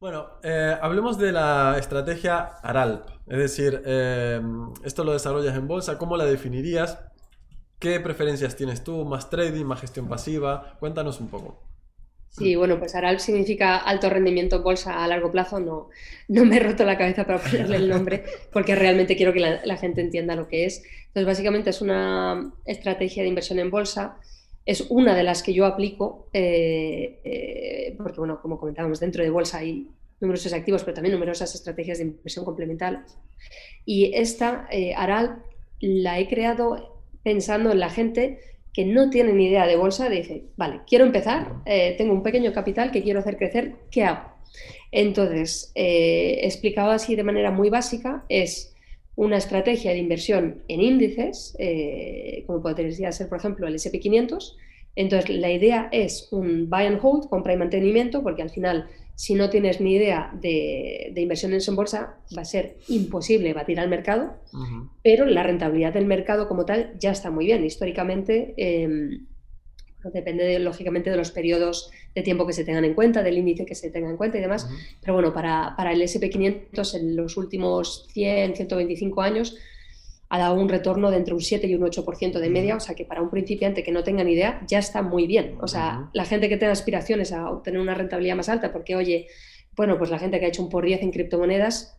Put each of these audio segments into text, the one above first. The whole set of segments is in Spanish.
Bueno, eh, hablemos de la estrategia ARALP. Es decir, eh, esto lo desarrollas en bolsa. ¿Cómo la definirías? ¿Qué preferencias tienes tú? ¿Más trading, más gestión pasiva? Cuéntanos un poco. Sí, bueno, pues ARALP significa alto rendimiento en bolsa a largo plazo. No, no me he roto la cabeza para ponerle el nombre porque realmente quiero que la, gente entienda lo que es. Entonces, básicamente es una estrategia de inversión en bolsa es una de las que yo aplico, eh, eh, porque, bueno, como comentábamos, dentro de bolsa hay numerosos activos, pero también numerosas estrategias de inversión complementarias. Y esta, eh, Aral, la he creado pensando en la gente que no tiene ni idea de bolsa, dice, vale, quiero empezar, tengo un pequeño capital que quiero hacer crecer, ¿qué hago? Entonces, explicado así de manera muy básica, es una estrategia de inversión en índices, eh, como podría ser, por ejemplo, el SP500. Entonces, la idea es un buy and hold, compra y mantenimiento, porque al final, si no tienes ni idea de, inversiones en bolsa, va a ser imposible batir al mercado, pero la rentabilidad del mercado como tal ya está muy bien. Históricamente, em, Depende, lógicamente, de los periodos de tiempo que se tengan en cuenta, del índice que se tenga en cuenta y demás. Pero bueno, para, para el SP500 en los últimos 100, 125 años ha dado un retorno de entre un 7 y un 8% de media, o sea que para un principiante que no tenga ni idea ya está muy bien. O sea, la gente que tenga aspiraciones a obtener una rentabilidad más alta, porque oye, bueno, pues la gente que ha hecho un por 10 en criptomonedas,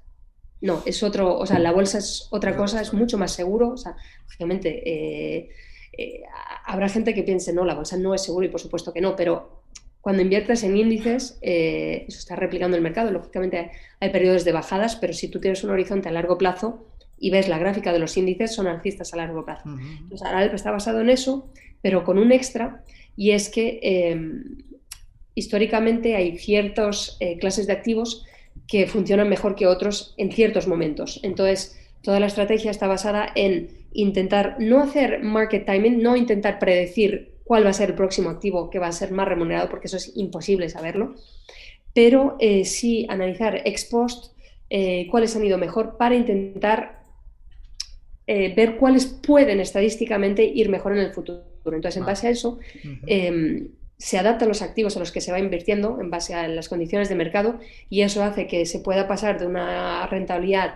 no, es otro, o sea, la bolsa es otra cosa, es mucho más seguro, o sea, lógicamente... Eh, eh, habrá gente que piense, no, la bolsa no es seguro y por supuesto que no, pero cuando inviertes en índices, eh, eso está replicando el mercado. Lógicamente hay, periodos de bajadas, pero si tú tienes un horizonte a largo plazo y ves la gráfica de los índices, son alcistas a largo plazo. Entonces, Aralp está basado en eso, pero con un extra, y es que em, históricamente hay ciertas eh, clases de activos que funcionan mejor que otros en ciertos momentos. Entonces, toda la estrategia está basada en intentar no hacer market timing, no intentar predecir cuál va a ser el próximo activo que va a ser más remunerado, porque eso es imposible saberlo, pero eh, sí analizar ex post eh, cuáles han ido mejor para intentar eh, ver cuáles pueden estadísticamente ir mejor en el futuro. Entonces, en base a eso, em, se adaptan los activos a los que se va invirtiendo en base a las condiciones de mercado y eso hace que se pueda pasar de una rentabilidad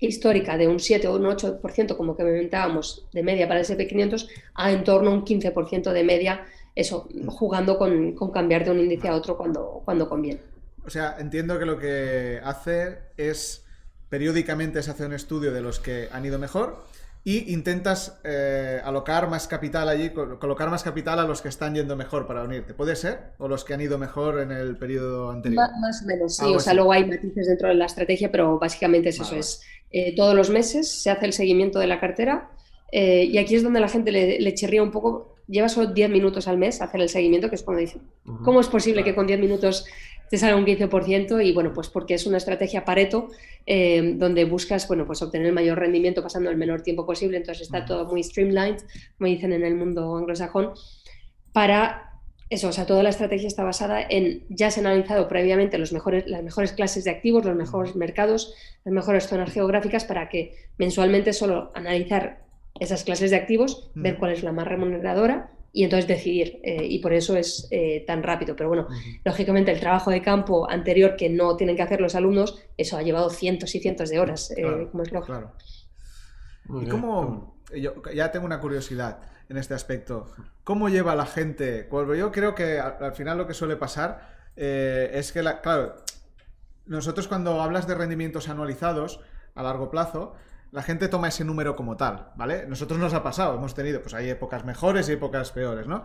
histórica de un 7 o un 8%, como que comentábamos, de media para el SP500, a en torno a un 15% de media, eso, jugando con, cambiar de un índice a otro cuando, cuando conviene. O sea, entiendo que lo que hace es periódicamente se hace un estudio de los que han ido mejor y intentas eh, alocar más capital allí, colocar más capital a los que están yendo mejor para unirte. ¿Puede ser? ¿O los que han ido mejor en el periodo anterior? Más, o menos, sí. o sea, luego hay matices dentro de la estrategia, pero básicamente es eso. Es eh, todos los meses se hace el seguimiento de la cartera eh, y aquí es donde la gente le, le chirría un poco. Lleva solo 10 minutos al mes hacer el seguimiento, que es cuando dicen, ¿cómo es posible que con 10 minutos te salga un 15% y bueno, pues porque es una estrategia Pareto eh, donde buscas, bueno, pues obtener el mayor rendimiento pasando el menor tiempo posible, entonces está todo muy streamlined, como dicen en el mundo anglosajón, para eso, o sea, toda la estrategia está basada en, ya se han analizado previamente los mejores, las mejores clases de activos, los mejores mercados, las mejores zonas geográficas, para que mensualmente solo analizar esas clases de activos, ver cuál es la más remuneradora y entonces decidir. Eh, y por eso es eh, tan rápido. Pero bueno, lógicamente el trabajo de campo anterior que no tienen que hacer los alumnos, eso ha llevado cientos y cientos de horas, eh, como es lógico. Claro. ¿Y cómo, yo ya tengo una curiosidad en este aspecto. ¿Cómo lleva la gente? Pues yo creo que al, final lo que suele pasar eh, es que, la, claro, nosotros cuando hablas de rendimientos anualizados a largo plazo, la gente toma ese número como tal, ¿vale? Nosotros nos ha pasado, hemos tenido, pues hay épocas mejores y épocas peores, ¿no?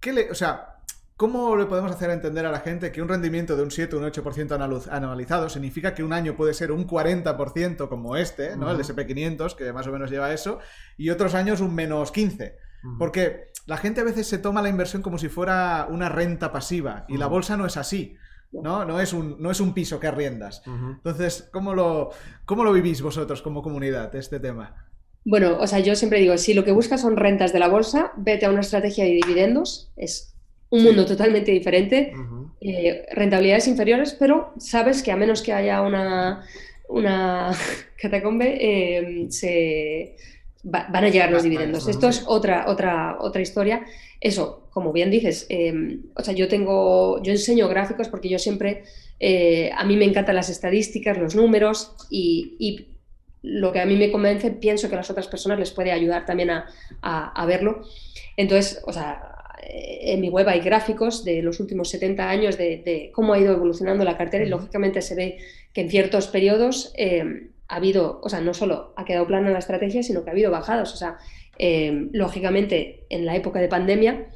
¿Qué le, o sea, ¿Cómo le podemos hacer entender a la gente que un rendimiento de un 7 o un 8% anualizado significa que un año puede ser un 40% como este, ¿no? El SP500, que más o menos lleva eso, y otros años un menos 15%? Porque la gente a veces se toma la inversión como si fuera una renta pasiva y la bolsa no es así. ¿No? No es un, no es un piso que arriendas. Entonces, ¿cómo lo, ¿cómo lo vivís vosotros como comunidad este tema? Bueno, o sea, yo siempre digo, si lo que buscas son rentas de la bolsa, vete a una estrategia de dividendos. Es un mundo totalmente diferente. Eh, rentabilidades inferiores, pero sabes que a menos que haya una, una catacombe, eh, se van a llegar los dividendos. Esto es otra, otra, otra historia. Eso, como bien dices, em, o sea, yo tengo, yo enseño gráficos porque yo siempre eh, a mí me encantan las estadísticas, los números y, lo que a mí me convence, pienso que a las otras personas les puede ayudar también a, verlo. Entonces, o sea, en mi web hay gráficos de los últimos 70 años de, cómo ha ido evolucionando la cartera y lógicamente se ve que en ciertos periodos eh, ha habido, o sea, no solo ha quedado plana la estrategia, sino que ha habido bajadas. O sea, eh, lógicamente en la época de pandemia,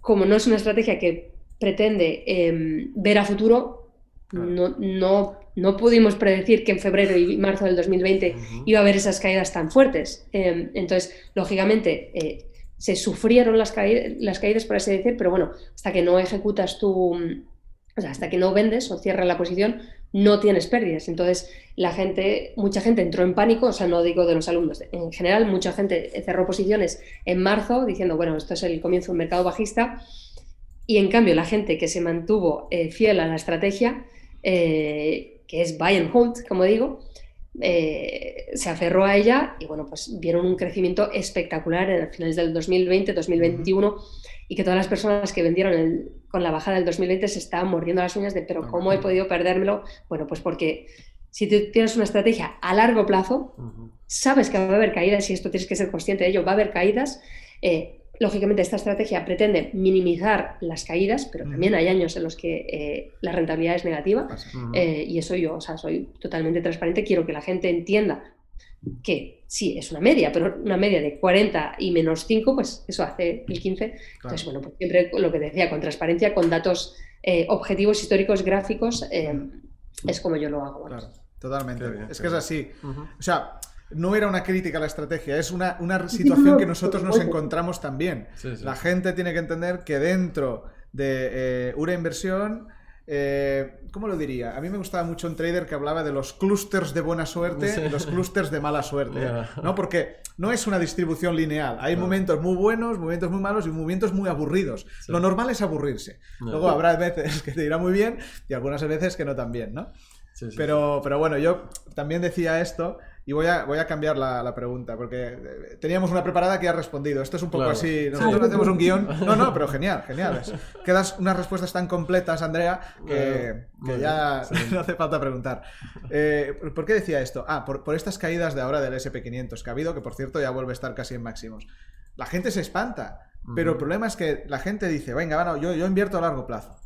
como no es una estrategia que pretende em, ver a futuro, no, no, no, pudimos predecir que en febrero y marzo del 2020 iba a haber esas caídas tan fuertes. Em, entonces, lógicamente, eh, se sufrieron las, las caídas, por así decir, pero bueno, hasta que no ejecutas tu, o sea, hasta que no vendes o cierras la posición, no tienes pérdidas. Entonces, la gente, mucha gente entró en pánico, o sea, no digo de los alumnos, en general, mucha gente cerró posiciones en marzo diciendo, bueno, esto es el comienzo de un mercado bajista y en cambio, la gente que se mantuvo eh, fiel a la estrategia, eh, que es buy and hold, como digo, eh, se aferró a ella y bueno, pues vieron un crecimiento espectacular en finales del 2020, 2021 y que todas las personas que vendieron con la bajada del 2020 se estaban mordiendo las uñas de, pero ¿cómo he podido perdérmelo? Bueno, pues porque si tú tienes una estrategia a largo plazo, sabes que va a haber caídas y esto tienes que ser consciente de ello, va a haber caídas. Lógicamente, esta estrategia pretende minimizar las caídas, pero también hay años en los que eh, la rentabilidad es negativa eh, y eso yo, o sea, soy totalmente transparente. Quiero que la gente entienda que sí, es una media, pero una media de 40 y menos 5, pues eso hace el 15. Entonces, bueno, pues siempre lo que decía, con transparencia, con datos eh, objetivos, históricos, gráficos, es como yo lo hago. Claro, totalmente. es que es así. O sea, no era una crítica a la estrategia, es una, situación que nosotros nos encontramos también. La gente tiene que entender que dentro de eh, una inversión, eh, ¿cómo lo diría? A mí me gustaba mucho un trader que hablaba de los clústeres de buena suerte y los clústeres de mala suerte, ¿no? Porque no es una distribución lineal. Hay momentos muy buenos, momentos muy malos y momentos muy aburridos. Lo normal es aburrirse. Luego habrá veces que te irá muy bien y algunas veces que no tan bien, ¿no? pero, pero bueno, yo también decía esto y voy a, voy a cambiar la, pregunta, porque eh, teníamos una preparada que ha respondido. Esto es un poco así. Nosotros hacemos un guion. No, no, pero genial, genial. quedas unas respuestas tan completas, Andrea, que, ya no hace falta preguntar. Eh, ¿Por qué decía esto? Ah, por, por estas caídas de ahora del SP500 que ha habido, que por cierto ya vuelve a estar casi en máximos. La gente se espanta, pero el problema es que la gente dice, venga, bueno, yo, yo invierto a largo plazo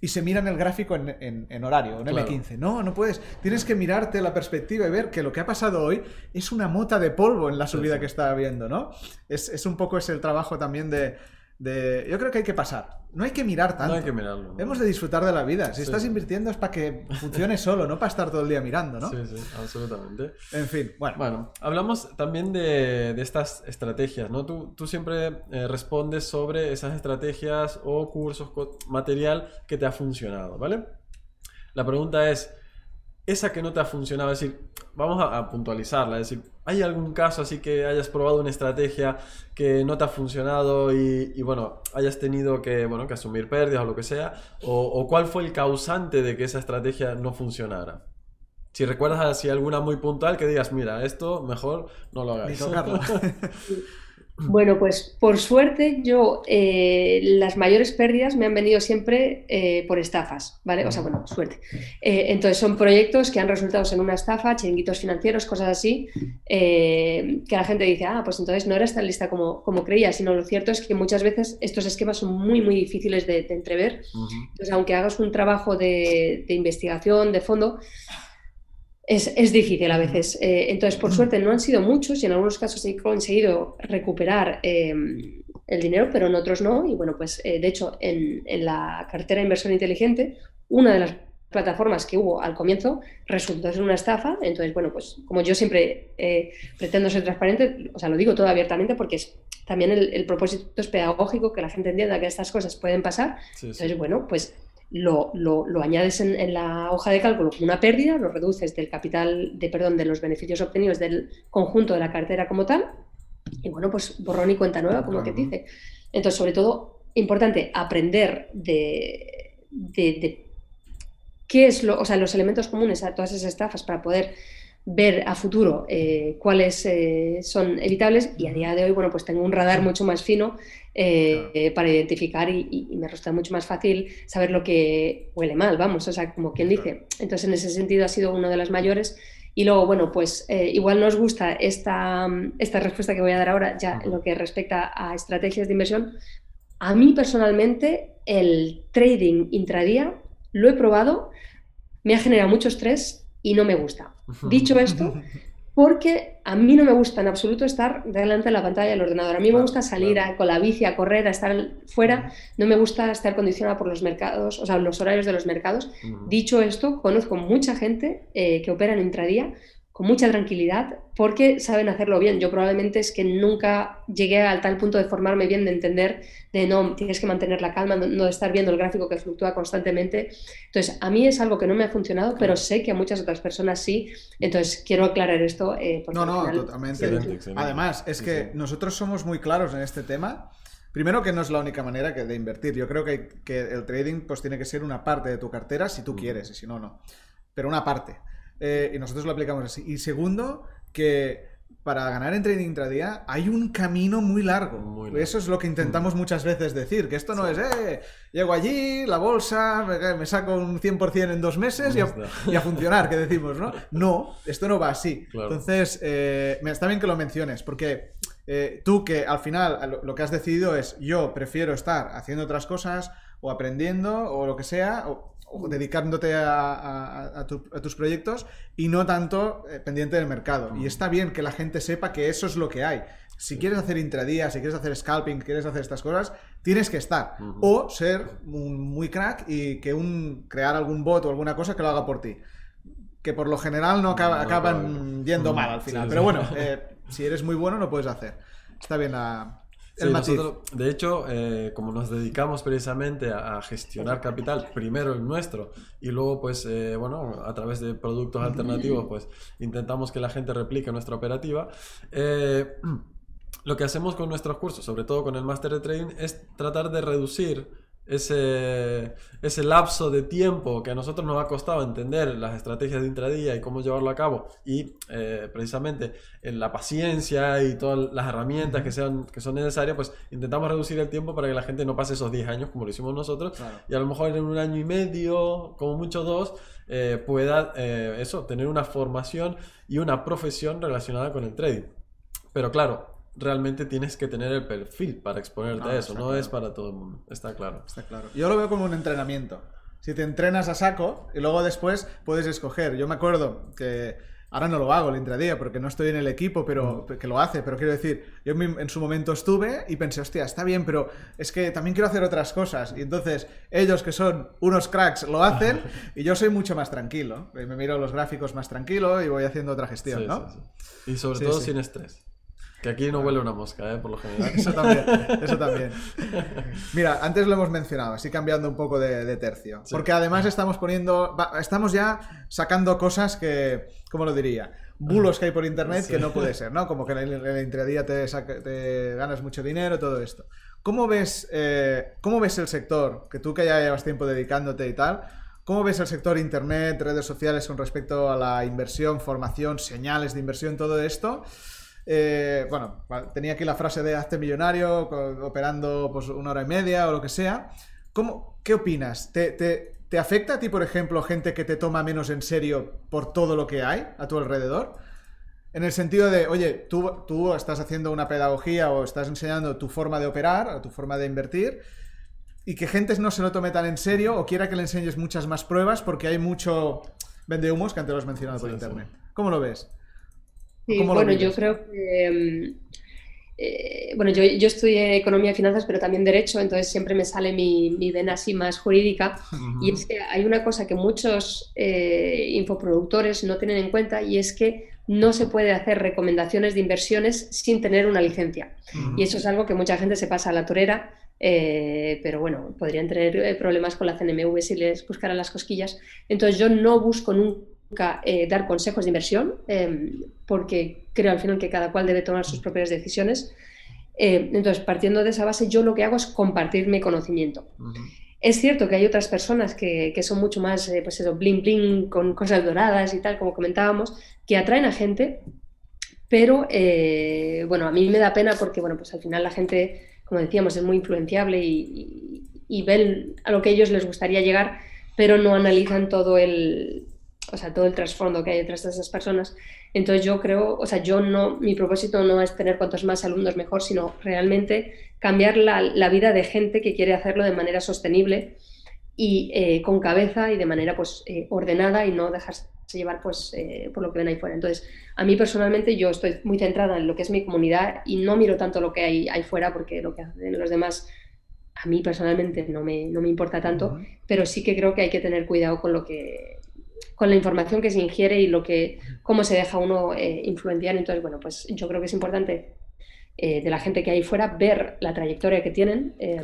y se mira en el gráfico en, horario, en M15. No, no puedes. Tienes que mirarte la perspectiva y ver que lo que ha pasado hoy es una mota de polvo en la subida que está habiendo, ¿no? Es, es un poco ese el trabajo también de, yo creo que hay que pasar. No hay que mirar tanto. No hay que mirarlo. Hemos de disfrutar de la vida. Si estás invirtiendo es para que funcione solo, no para estar todo el día mirando, ¿no? Sí, sí, absolutamente. En fin, bueno. Bueno, hablamos también de, estas estrategias, ¿no? Tú, tú siempre eh, respondes sobre esas estrategias o cursos, material que te ha funcionado, ¿vale? La pregunta es, esa que no te ha funcionado, es decir, vamos a, puntualizarla, es decir, ¿hay algún caso así que hayas probado una estrategia que no te ha funcionado y, bueno, hayas tenido que, bueno, que asumir pérdidas o lo que sea? O, cuál fue el causante de que esa estrategia no funcionara? Si recuerdas así alguna muy puntual que digas, mira, esto mejor no lo hagáis. Bueno, pues por suerte yo eh, las mayores pérdidas me han venido siempre eh, por estafas, ¿vale? O sea, bueno, suerte. Eh, entonces son proyectos que han resultado en una estafa, chiringuitos financieros, cosas así, que la gente dice, ah, pues entonces no eres tan lista como, como creía, sino lo cierto es que muchas veces estos esquemas son muy, muy difíciles de, entrever. Entonces, aunque hagas un trabajo de, de investigación, de fondo, es, difícil a veces. Eh, entonces, por suerte, no han sido muchos y en algunos casos he conseguido recuperar em, el dinero, pero en otros no. Y bueno, pues eh, de hecho, en, la cartera de inversión inteligente, una de las plataformas que hubo al comienzo resultó ser una estafa. Entonces, bueno, pues como yo siempre eh, pretendo ser transparente, o sea, lo digo todo abiertamente porque es, también el, propósito es pedagógico, que la gente entienda que estas cosas pueden pasar. Entonces, bueno, pues lo, añades en, la hoja de cálculo como una pérdida, lo reduces del capital, de perdón, de los beneficios obtenidos del conjunto de la cartera como tal, y bueno, pues borrón y cuenta nueva, como que dice. Entonces, sobre todo, importante aprender de, qué es lo, o sea, los elementos comunes a todas esas estafas para poder ver a futuro eh, cuáles eh, son evitables y a día de hoy, bueno, pues tengo un radar mucho más fino eh, para identificar y, me resulta mucho más fácil saber lo que huele mal, vamos, o sea, como quien dice. Entonces, en ese sentido ha sido una de las mayores. Y luego, bueno, pues igual nos gusta esta, esta respuesta que voy a dar ahora, ya en lo que respecta a estrategias de inversión. A mí personalmente, el trading intradía lo he probado, me ha generado mucho estrés y no me gusta. Dicho esto, porque a mí no me gusta en absoluto estar delante de la pantalla del ordenador. A mí me gusta salir con la bici a correr, a estar fuera. No me gusta estar condicionada por los mercados, o sea, los horarios de los mercados. Dicho esto, conozco mucha gente eh, que opera en intradía con mucha tranquilidad porque saben hacerlo bien. Yo probablemente es que nunca llegué al tal punto de formarme bien, de entender de no, tienes que mantener la calma, no, de estar viendo el gráfico que fluctúa constantemente. Entonces, a mí es algo que no me ha funcionado, pero sé que a muchas otras personas sí. Entonces, quiero aclarar esto. Eh, no, no, totalmente. Además, es que nosotros somos muy claros en este tema. Primero que no es la única manera que de invertir. Yo creo que, que el trading pues tiene que ser una parte de tu cartera si tú quieres y si no, no. Pero una parte. Eh, y nosotros lo aplicamos así. Y segundo, que para ganar en trading intradía hay un camino muy largo. Eso es lo que intentamos mm. muchas veces decir, que esto no es, eh, llego allí, la bolsa, me, saco un 100% en dos meses y a, funcionar, que decimos, ¿no? No, esto no va así. Entonces, eh, está bien que lo menciones, porque eh, tú que al final lo, que has decidido es, yo prefiero estar haciendo otras cosas o aprendiendo o lo que sea, dedicándote a, tus proyectos y no tanto eh, pendiente del mercado. Y está bien que la gente sepa que eso es lo que hay. Si quieres hacer intradía, si quieres hacer scalping, quieres hacer estas cosas, tienes que estar. O ser muy crack y que un crear algún bot o alguna cosa que lo haga por ti. Que por lo general no, acaban yendo mal al final. Pero bueno, eh, si eres muy bueno, lo puedes hacer. Está bien la, de hecho, eh, como nos dedicamos precisamente a, gestionar capital, primero el nuestro y luego, pues, eh, bueno, a través de productos alternativos, pues, intentamos que la gente replique nuestra operativa. Eh, lo que hacemos con nuestros cursos, sobre todo con el Master de Trading, es tratar de reducir ese, ese lapso de tiempo que a nosotros nos ha costado entender las estrategias de intradía y cómo llevarlo a cabo. Y eh, precisamente en la paciencia y todas las herramientas que, sean, que son necesarias, pues intentamos reducir el tiempo para que la gente no pase esos 10 años como lo hicimos nosotros. Y a lo mejor en un año y medio, como mucho dos, eh, pueda eh, eso, tener una formación y una profesión relacionada con el trading. Pero claro, realmente tienes que tener el perfil para exponerte a eso, no es para todo el mundo, está claro. Está claro. Yo lo veo como un entrenamiento. Si te entrenas a saco y luego después puedes escoger. Yo me acuerdo que ahora no lo hago el intradía porque no estoy en el equipo, pero que lo hace, pero quiero decir, yo en su momento estuve y pensé, hostia, está bien, pero es que también quiero hacer otras cosas. Y entonces ellos que son unos cracks lo hacen y yo soy mucho más tranquilo. Me miro los gráficos más tranquilo y voy haciendo otra gestión, ¿no? y sobre todo sin estrés. Que aquí no huele una mosca, ¿eh? por lo general. Eso también, eso también. Mira, antes lo hemos mencionado, así cambiando un poco de, tercio. Porque además estamos poniendo, estamos ya sacando cosas que, ¿cómo lo diría? Bulos que hay por internet que no puede ser, ¿no? Como que en la intradía te, te ganas mucho dinero, todo esto. ¿Cómo ves, eh, ¿Cómo ves el sector? Que tú que ya llevas tiempo dedicándote y tal, ¿cómo ves el sector internet, redes sociales con respecto a la inversión, formación, señales de inversión, todo esto? Eh, bueno, tenía aquí la frase de hazte millonario, operando pues, una hora y media o lo que sea. ¿Cómo, ¿Qué opinas? ¿Te, te, afecta a ti, por ejemplo, gente que te toma menos en serio por todo lo que hay a tu alrededor? En el sentido de, oye, tú, tú estás haciendo una pedagogía o estás enseñando tu forma de operar, o tu forma de invertir, y que gente no se lo tome tan en serio o quiera que le enseñes muchas más pruebas porque hay mucho vende humos que antes lo has mencionado por internet. ¿Cómo lo ves? Bueno, yo creo que... Mm, eh, bueno, yo, yo, estudié economía y finanzas, pero también derecho, entonces siempre me sale mi, mi vena así más jurídica. Y es que hay una cosa que muchos eh, infoproductores no tienen en cuenta y es que no se puede hacer recomendaciones de inversiones sin tener una licencia. Y eso es algo que mucha gente se pasa a la torera, eh, pero bueno, podrían tener problemas con la CNMV si les buscaran las cosquillas. Entonces yo no busco nunca eh, dar consejos de inversión, em, porque creo al final que cada cual debe tomar sus propias decisiones. Eh, entonces, partiendo de esa base, yo lo que hago es compartir mi conocimiento. Es cierto que hay otras personas que, que son mucho más, eh, pues eso, bling bling, con cosas doradas y tal, como comentábamos, que atraen a gente, pero eh, bueno, a mí me da pena porque, bueno, pues al final la gente, como decíamos, es muy influenciable y, y, ven a lo que a ellos les gustaría llegar, pero no analizan todo el, o sea, todo el trasfondo que hay detrás de esas personas. Entonces yo creo, o sea, yo no, mi propósito no es tener cuantos más alumnos mejor, sino realmente cambiar la, la vida de gente que quiere hacerlo de manera sostenible y eh, con cabeza y de manera pues eh, ordenada y no dejarse llevar pues eh, por lo que ven ahí fuera. Entonces, a mí personalmente yo estoy muy centrada en lo que es mi comunidad y no miro tanto lo que hay ahí fuera porque lo que hacen los demás a mí personalmente no me, no me importa tanto, pero sí que creo que hay que tener cuidado con lo que con la información que se ingiere y lo que cómo se deja uno eh, influenciar. Entonces, bueno, pues yo creo que es importante eh, de la gente que hay fuera ver la trayectoria que tienen, eh,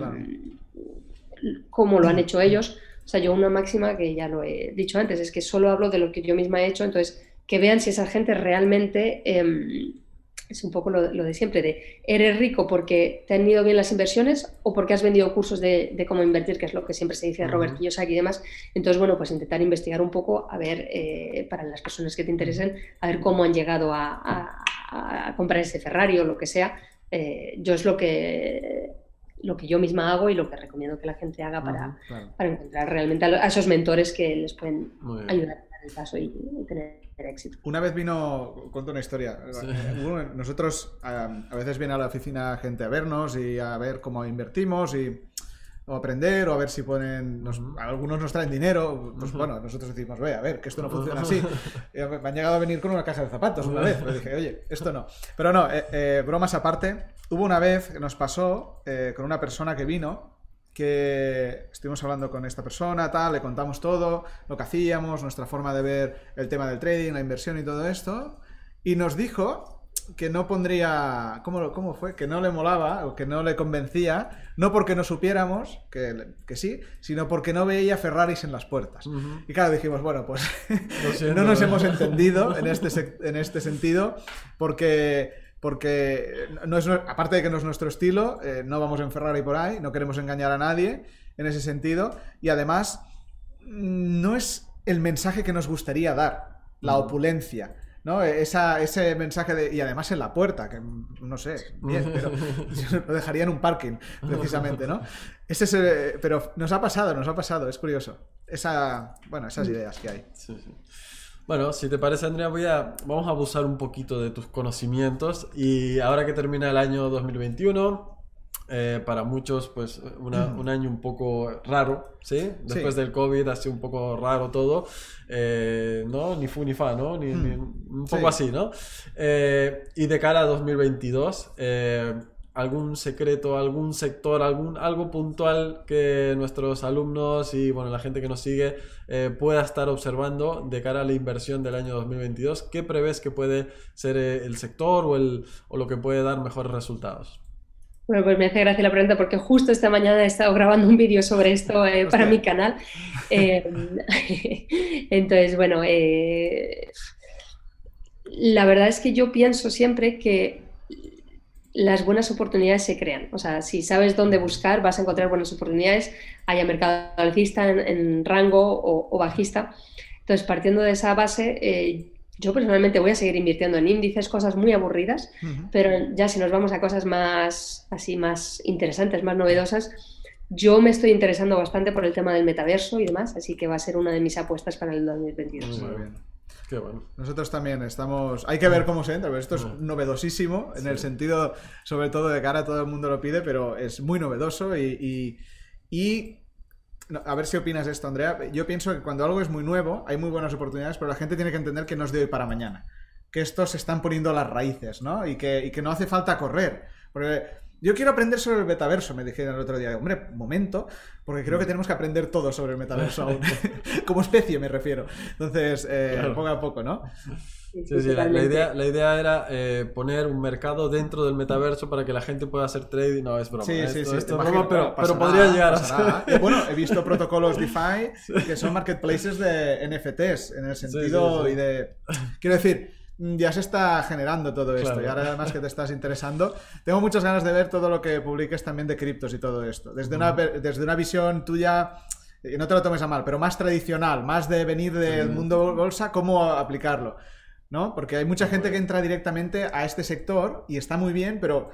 cómo lo han hecho ellos. O sea, yo una máxima que ya lo he dicho antes, es que solo hablo de lo que yo misma he hecho, entonces que vean si esa gente realmente em, es un poco lo, de siempre, de eres rico porque te han ido bien las inversiones o porque has vendido cursos de, cómo invertir, que es lo que siempre se dice a Robert Kiyosaki y demás. Entonces, bueno, pues intentar investigar un poco, a ver, eh, para las personas que te interesen, a ver cómo han llegado a, comprar ese Ferrari o lo que sea. Eh, yo es lo que lo que yo misma hago y lo que recomiendo que la gente haga para, para encontrar realmente a, esos mentores que les pueden ayudar el paso y tener éxito. Una vez vino, cuento una historia. Nosotros a, veces viene a la oficina gente a vernos y a ver cómo invertimos y o aprender o a ver si ponen algunos nos traen dinero pues bueno nosotros decimos ve a ver que esto no funciona así me han llegado a venir con una caja de zapatos una vez. Pero dije oye esto no pero no eh, eh, bromas aparte hubo una vez que nos pasó eh, con una persona que vino que estuvimos hablando con esta persona, tal, le contamos todo, lo que hacíamos, nuestra forma de ver el tema del trading, la inversión y todo esto, y nos dijo que no pondría, ¿cómo, cómo fue? Que no le molaba o que no le convencía, no porque no supiéramos, que, que sí, sino porque no veía Ferraris en las puertas. Y claro, dijimos, bueno, pues no nos hemos entendido en este, en este sentido, porque porque no es, aparte de que no es nuestro estilo, eh, no vamos en Ferrari por ahí, no queremos engañar a nadie en ese sentido, y además mm, no es el mensaje que nos gustaría dar, la opulencia. ¿no? Esa, ese mensaje de. Y además en la puerta, que no sé, bien, pero lo dejaría en un parking, precisamente, ¿no? Ese pero nos ha pasado, nos ha pasado, es curioso. Esa, bueno, esas ideas que hay. Sí, sí. Bueno, si te parece, Andrea, voy a, vamos a abusar un poquito de tus conocimientos. Y ahora que termina el año 2021, eh, para muchos, pues un año un poco raro, ¿sí? Después del COVID ha sido un poco raro todo, eh, ¿no? Ni fu ni fa, ¿no? Ni, un poco así, ¿no? Eh, y de cara a 2022, algún secreto, algún sector, algún, algo puntual que nuestros alumnos y bueno, la gente que nos sigue eh, pueda estar observando de cara a la inversión del año 2022? ¿Qué prevés que puede ser eh, el sector o, el, o lo que puede dar mejores resultados? Bueno, pues me hace gracia la pregunta porque justo esta mañana he estado grabando un vídeo sobre esto eh, para mi canal. entonces, bueno, la verdad es que yo pienso siempre que las buenas oportunidades se crean. O sea, si sabes dónde buscar, vas a encontrar buenas oportunidades, haya mercado alcista en, rango o, bajista. Entonces, partiendo de esa base, eh, yo personalmente voy a seguir invirtiendo en índices, cosas muy aburridas, pero ya si nos vamos a cosas más, así, más interesantes, más novedosas, yo me estoy interesando bastante por el tema del metaverso y demás, así que va a ser una de mis apuestas para el 2022. Muy bien. Qué bueno. Nosotros también estamos. Hay que ver cómo se entra, pero esto es novedosísimo en el sentido, sobre todo de cara a todo el mundo lo pide, pero es muy novedoso y. y, a ver si opinas esto, Andrea. Yo pienso que cuando algo es muy nuevo, hay muy buenas oportunidades, pero la gente tiene que entender que no es de hoy para mañana. Que estos se están poniendo las raíces, ¿no? Y que, y que no hace falta correr. Porque yo quiero aprender sobre el metaverso, me dijeron el otro día. Hombre, momento, porque creo que tenemos que aprender todo sobre el metaverso aún. Como especie me refiero. Entonces, eh, poco a poco, ¿no? Sí, sí, la, idea, la idea era eh, poner un mercado dentro del metaverso para que la gente pueda hacer trading. No, es broma. Sí, sí, sí. Esto broma, pero, pero podría llegar a ser. Bueno, he visto protocolos DeFi que son marketplaces de NFTs, en el sentido y de... Quiero decir, ya se está generando todo esto. Y ahora además que te estás interesando, tengo muchas ganas de ver todo lo que publiques también de criptos y todo esto. Desde, una, desde una visión tuya, y no te lo tomes a mal, pero más tradicional, más de venir del mundo bolsa, cómo aplicarlo. ¿No? Porque hay mucha gente que entra directamente a este sector y está muy bien, pero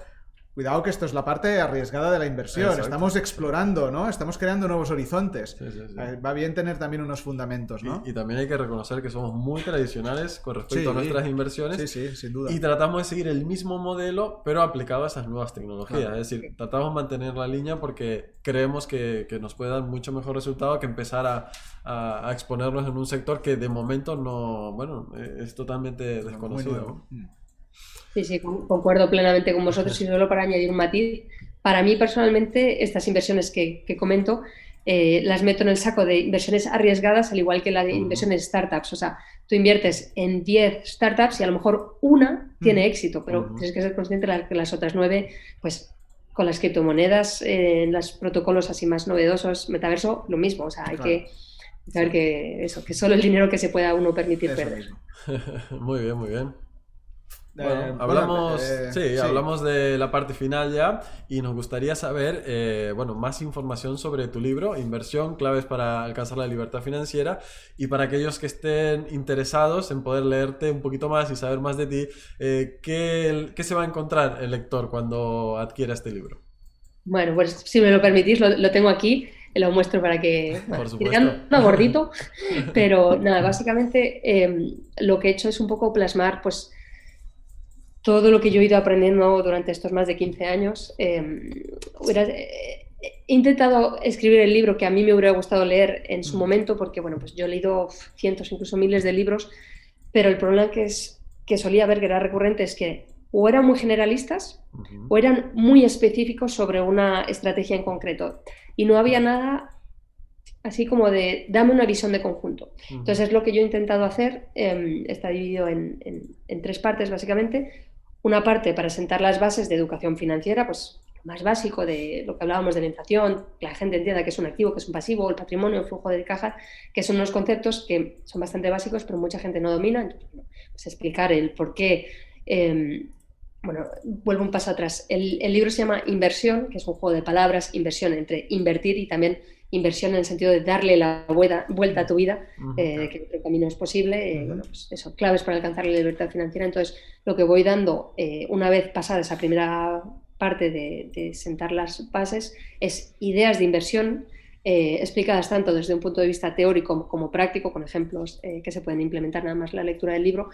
Cuidado que esto es la parte arriesgada de la inversión. Estamos explorando, ¿no? Estamos creando nuevos horizontes. Eh, va bien tener también unos fundamentos, ¿no? Y, también hay que reconocer que somos muy tradicionales con respecto a nuestras inversiones. Sí, sí, sin duda. Y tratamos de seguir el mismo modelo, pero aplicado a esas nuevas tecnologías. Es decir, tratamos de mantener la línea porque creemos que, nos puede dar mucho mejor resultado que empezar a, a, exponernos en un sector que de momento no, bueno, eh, es totalmente desconocido. Sí, sí, concuerdo plenamente con vosotros y solo para añadir un matiz. Para mí personalmente, estas inversiones que, comento eh, las meto en el saco de inversiones arriesgadas, al igual que las inversiones startups. O sea, tú inviertes en 10 startups y a lo mejor una tiene éxito, pero tienes que ser consciente de que las otras 9, pues con las criptomonedas, eh, los protocolos así más novedosos, metaverso, lo mismo. O sea, hay que saber que eso, que solo el dinero que se pueda uno permitir perder. muy bien, muy bien. Bueno, hablamos, eh, sí, hablamos de la parte final ya y nos gustaría saber, eh, bueno, más información sobre tu libro, Inversión, claves para alcanzar la libertad financiera y para aquellos que estén interesados en poder leerte un poquito más y saber más de ti, eh, ¿qué, se va a encontrar el lector cuando adquiera este libro? Bueno, pues si me lo permitís, lo, tengo aquí lo muestro para que Por supuesto. no gordito pero nada básicamente lo que he hecho es un poco plasmar pues todo lo que yo he ido aprendiendo durante estos más de 15 años. Em, eh, he intentado escribir el libro que a mí me hubiera gustado leer en su mm. momento, porque bueno, pues yo he leído cientos, incluso miles de libros, pero el problema que, es, que solía ver que era recurrente es que o eran muy generalistas o eran muy específicos sobre una estrategia en concreto. Y no había nada así como de dame una visión de conjunto. Entonces es lo que yo he intentado hacer, em, está dividido en, en, tres partes básicamente. Una parte para sentar las bases de educación financiera, pues lo más básico de lo que hablábamos de la inflación, que la gente entienda que es un activo, que es un pasivo, el patrimonio, el flujo de caja, que son unos conceptos que son bastante básicos, pero mucha gente no domina. Pues explicar el por qué. Em, bueno, vuelvo un paso atrás. El, el libro se llama Inversión, que es un juego de palabras, inversión entre invertir y también inversión en el sentido de darle la vuelta, a tu vida, eh, que el camino es posible, eh, bueno, pues eso, claves para alcanzar la libertad financiera. Entonces, lo que voy dando eh, una vez pasada esa primera parte de, sentar las bases es ideas de inversión explicadas tanto desde un punto de vista teórico como, práctico, con ejemplos que se pueden implementar nada más la lectura del libro,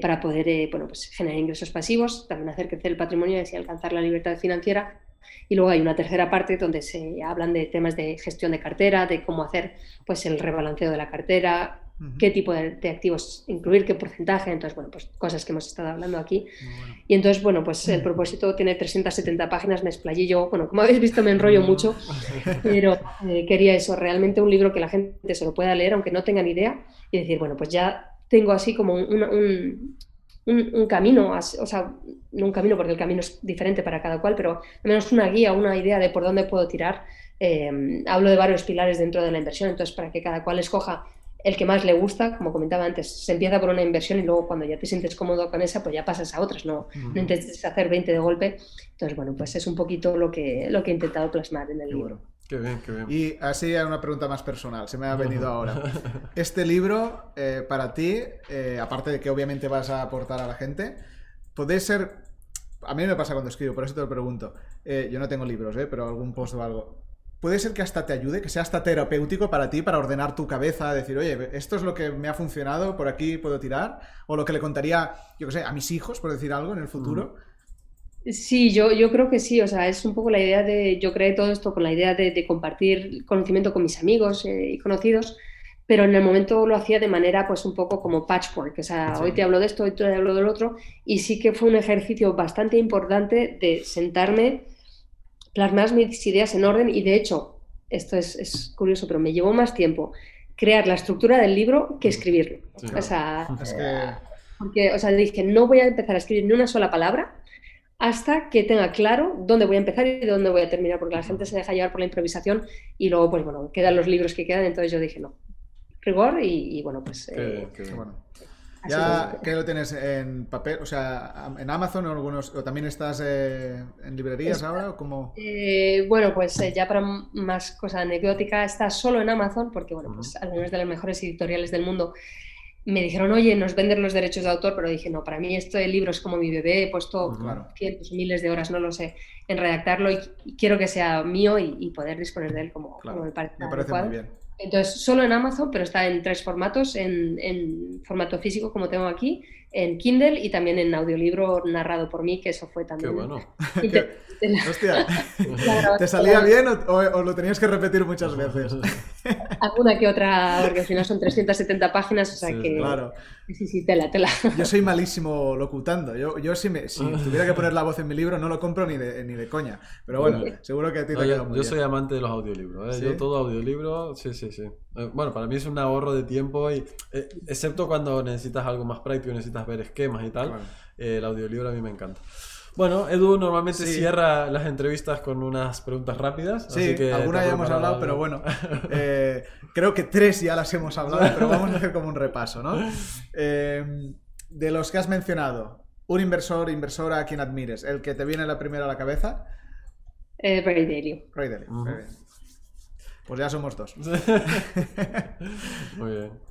para poder bueno, pues generar ingresos pasivos, también hacer crecer el patrimonio y así alcanzar la libertad financiera y luego hay una tercera parte donde se hablan de temas de gestión de cartera, de cómo hacer pues, el rebalanceo de la cartera, qué tipo de, activos incluir, qué porcentaje, entonces, bueno, pues cosas que hemos estado hablando aquí. Y entonces, bueno, pues el propósito tiene 370 páginas, me explayé yo, bueno, como habéis visto me enrollo mucho, pero eh, quería eso, realmente un libro que la gente se lo pueda leer, aunque no tengan idea, y decir, bueno, pues ya tengo así como un, un, camino, o sea, no un camino porque el camino es diferente para cada cual, pero al menos una guía, una idea de por dónde puedo tirar. Eh, hablo de varios pilares dentro de la inversión, entonces para que cada cual escoja el que más le gusta, como comentaba antes, se empieza por una inversión y luego cuando ya te sientes cómodo con esa, pues ya pasas a otras, no, no intentes hacer 20 de golpe. Entonces, bueno, pues es un poquito lo que, lo que he intentado plasmar en el libro. Qué bien, qué bien. Y así hay una pregunta más personal, se me ha venido ahora. Este libro, eh, para ti, eh, aparte de que obviamente vas a aportar a la gente, puede ser... A mí me pasa cuando escribo, por eso te lo pregunto. Eh, yo no tengo libros, pero algún post o algo. Puede ser que hasta te ayude, que sea hasta terapéutico para ti, para ordenar tu cabeza, decir, oye, esto es lo que me ha funcionado, por aquí puedo tirar, o lo que le contaría, yo qué sé, a mis hijos, por decir algo, en el futuro. Sí, yo, yo creo que sí, o sea, es un poco la idea de, yo creé todo esto con la idea de, compartir conocimiento con mis amigos eh, y conocidos, pero en el momento lo hacía de manera pues un poco como patchwork, o sea, hoy te hablo de esto, hoy te hablo del otro, y sí que fue un ejercicio bastante importante de sentarme, plasmar mis ideas en orden y de hecho, esto es, curioso, pero me llevó más tiempo crear la estructura del libro que escribirlo. O sea, porque, o sea, dije, no voy a empezar a escribir ni una sola palabra, hasta que tenga claro dónde voy a empezar y dónde voy a terminar, porque la gente se deja llevar por la improvisación y luego, pues bueno, quedan los libros que quedan, entonces yo dije, no, rigor y, bueno, pues... Eh, ¿Ya que lo tienes en papel? O sea, en Amazon o, algunos, o también estás eh, en librerías ahora? ¿o cómo? Eh, bueno, pues eh, ya para más cosa anecdótica, está solo en Amazon, porque bueno, pues algunos de las mejores editoriales del mundo me dijeron, oye, nos venden los derechos de autor, pero dije, no, para mí este libro es como mi bebé, he puesto cientos, miles de horas, no lo sé, en redactarlo y, quiero que sea mío y, poder disponer de él como, me parece. Me parece muy bien. Entonces, solo en Amazon, pero está en tres formatos, en, formato físico como tengo aquí, en Kindle y también en audiolibro narrado por mí, que eso fue también... Qué bueno. Hostia, ¿te salía bien o, lo tenías que repetir muchas veces? Alguna que otra, porque al final son 370 páginas, o sea que... Claro. Sí, sí, tela, tela. Yo soy malísimo locutando. Yo, yo si, me, si tuviera que poner la voz en mi libro, no lo compro ni de, ni de coña. Pero bueno, seguro que a ti te queda muy Yo soy amante de los audiolibros. ¿eh? Yo todo audiolibro, sí, sí, sí. Eh, bueno, para mí es un ahorro de tiempo, y eh, excepto cuando necesitas algo más práctico, necesitas ver esquemas y tal. el audiolibro a mí me encanta. Bueno, Edu normalmente cierra las entrevistas con unas preguntas rápidas. Sí, algunas ya hemos hablado, pero bueno, eh, creo que tres ya las hemos hablado, pero vamos a hacer como un repaso, ¿no? Eh, de los que has mencionado, un inversor, inversora a quien admires, el que te viene la primera a la cabeza. Eh, Ray Dalio. Ray Dalio, Pues ya somos dos. Muy bien.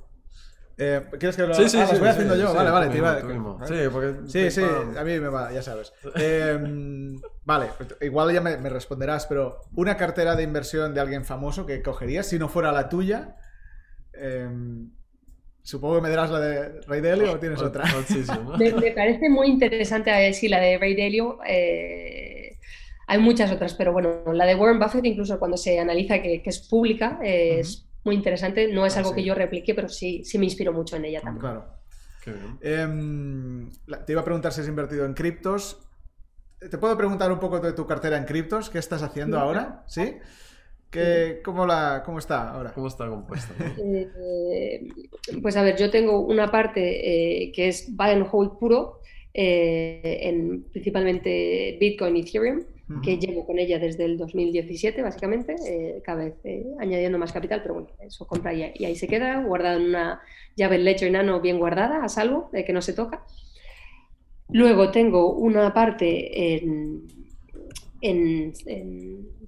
Eh, ¿Quieres que lo, sí, sí, ah, voy haciendo yo? vale, vale. Sí, porque... sí, sí, a mí me va, ya sabes. Em, vale, igual ya me, responderás, pero una cartera de inversión de alguien famoso que cogerías si no fuera la tuya. Em, supongo que me darás la de Ray Dalio o tienes otra. me, me, parece muy interesante a ver si la de Ray Dalio. Eh, hay muchas otras, pero bueno, la de Warren Buffett, incluso cuando se analiza que, es pública, es muy interesante. No es ah, algo que yo replique, pero sí, sí me inspiro mucho en ella también. Claro. Em, te iba a preguntar si has invertido en criptos. ¿Te puedo preguntar un poco de tu cartera en criptos? ¿Qué estás haciendo ahora? ¿Sí? cómo, la, ¿Cómo está ahora? ¿Cómo está compuesta? Eh, pues a ver, yo tengo una parte eh, que es buy and hold puro, eh, en principalmente Bitcoin y Ethereum que llevo con ella desde el 2017, básicamente, eh, cada vez eh, añadiendo más capital, pero bueno, eso compra y, ahí se queda, guardada en una llave Ledger Nano bien guardada, a salvo, de que no se toca. Luego tengo una parte en, en,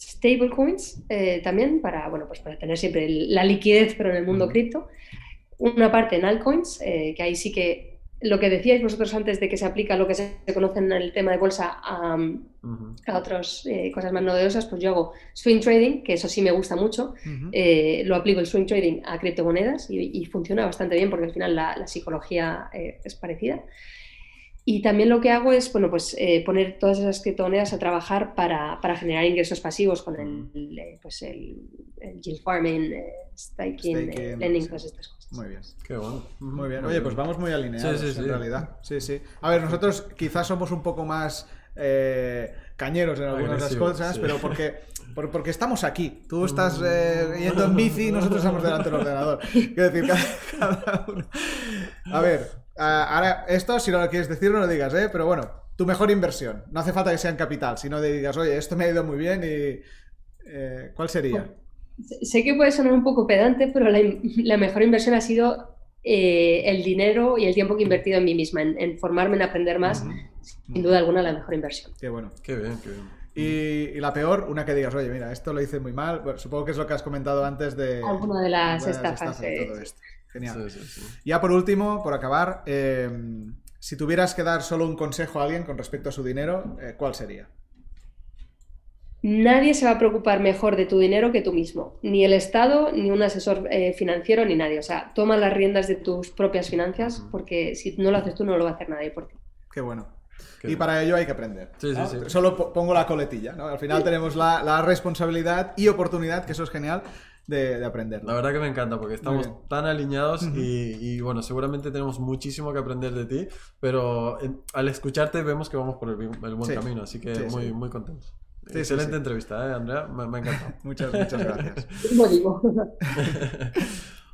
stablecoins eh, también, para, bueno, pues para tener siempre la liquidez, pero en el mundo cripto. Una parte en altcoins, que ahí sí que lo que decíais vosotros antes de que se aplica lo que se conoce en el tema de bolsa a, otras eh, cosas más novedosas, pues yo hago swing trading, que eso sí me gusta mucho. Eh, lo aplico el swing trading a criptomonedas y, funciona bastante bien porque al final la, psicología eh, es parecida. Y también lo que hago es bueno, pues, poner todas esas criptomonedas a trabajar para, generar ingresos pasivos con el, pues el, yield farming, staking, lending, todas estas cosas. Muy bien. Qué bueno. Muy bien. Oye, pues vamos muy alineados en realidad. Sí, sí. A ver, nosotros quizás somos un poco más eh, cañeros en algunas de las cosas, pero porque, porque estamos aquí. Tú estás eh, yendo en bici y nosotros estamos delante del ordenador. Quiero decir, cada, uno. A ver, ahora esto, si no lo quieres decir, no lo digas, ¿eh? Pero bueno, tu mejor inversión. No hace falta que sea en capital, sino de digas, oye, esto me ha ido muy bien y. Eh, ¿Cuál sería? Sé que puede sonar un poco pedante, pero la, mejor inversión ha sido eh, el dinero y el tiempo que he invertido en mí misma, en, formarme, en aprender más. Sin duda alguna, la mejor inversión. Qué bueno. Qué bien, qué bien. Y, la peor, una que digas, oye, mira, esto lo hice muy mal. supongo que es lo que has comentado antes de. Alguna de las estafas. Genial. Ya por último, por acabar, eh, si tuvieras que dar solo un consejo a alguien con respecto a su dinero, eh, ¿cuál sería? Nadie se va a preocupar mejor de tu dinero que tú mismo, ni el Estado, ni un asesor eh, financiero, ni nadie. O sea, toma las riendas de tus propias finanzas porque si no lo haces tú no lo va a hacer nadie por ti. Qué bueno. y para ello hay que aprender. Solo pongo la coletilla. ¿no? Al final tenemos la, responsabilidad y oportunidad, que eso es genial, de, aprender. La verdad que me encanta porque estamos tan alineados y, bueno, seguramente tenemos muchísimo que aprender de ti, pero al escucharte vemos que vamos por el, buen camino, así que muy, muy contentos. Excelente entrevista, ¿eh, Andrea? Me, me encantado. muchas, muchas gracias.